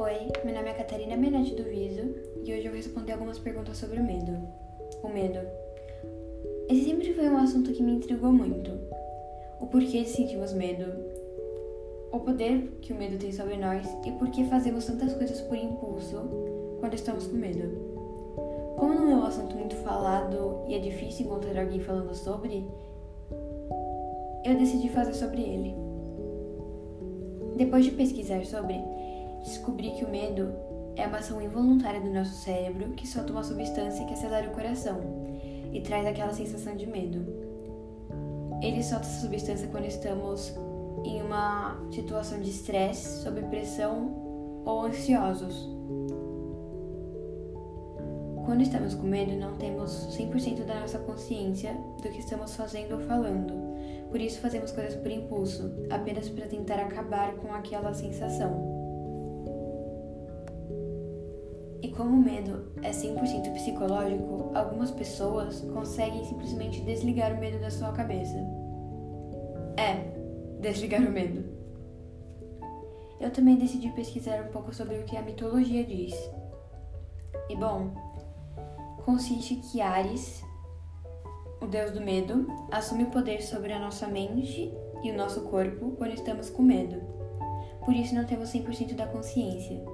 meu nome é Catarina Menete do Viso e hoje eu vou responder algumas perguntas sobre o medo. O medo. Esse sempre foi um assunto que me intrigou muito. O porquê sentimos medo, o poder que o medo tem sobre nós e por que fazemos tantas coisas por impulso quando estamos com medo. Como não é um assunto muito falado e é difícil encontrar alguém falando sobre, eu decidi fazer sobre ele. Depois de pesquisar sobre, descobri que o medo é uma ação involuntária do nosso cérebro que solta uma substância que acelera o coração e traz aquela sensação de medo. Ele solta essa substância quando estamos em uma situação de estresse, sob pressão ou ansiosos. Quando estamos com medo, não temos 100% da nossa consciência do que estamos fazendo ou falando. Por isso, fazemos coisas por impulso, apenas para tentar acabar com aquela sensação. Como o medo é 100% psicológico, algumas pessoas conseguem simplesmente desligar o medo da sua cabeça. É, desligar o medo. Eu também decidi pesquisar um pouco sobre o que a mitologia diz. E bom, consiste que Ares, o deus do medo, assume poder sobre a nossa mente e o nosso corpo quando estamos com medo. Por isso não temos 100% da consciência.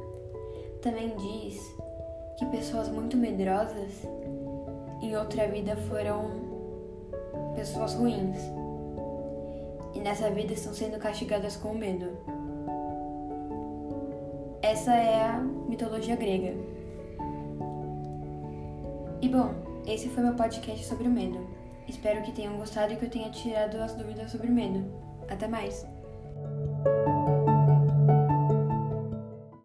Também diz que pessoas muito medrosas em outra vida foram pessoas ruins e nessa vida estão sendo castigadas com medo. Essa é a mitologia grega. E bom, esse foi meu podcast sobre o medo. Espero que tenham gostado e que eu tenha tirado as dúvidas sobre o medo. Até mais!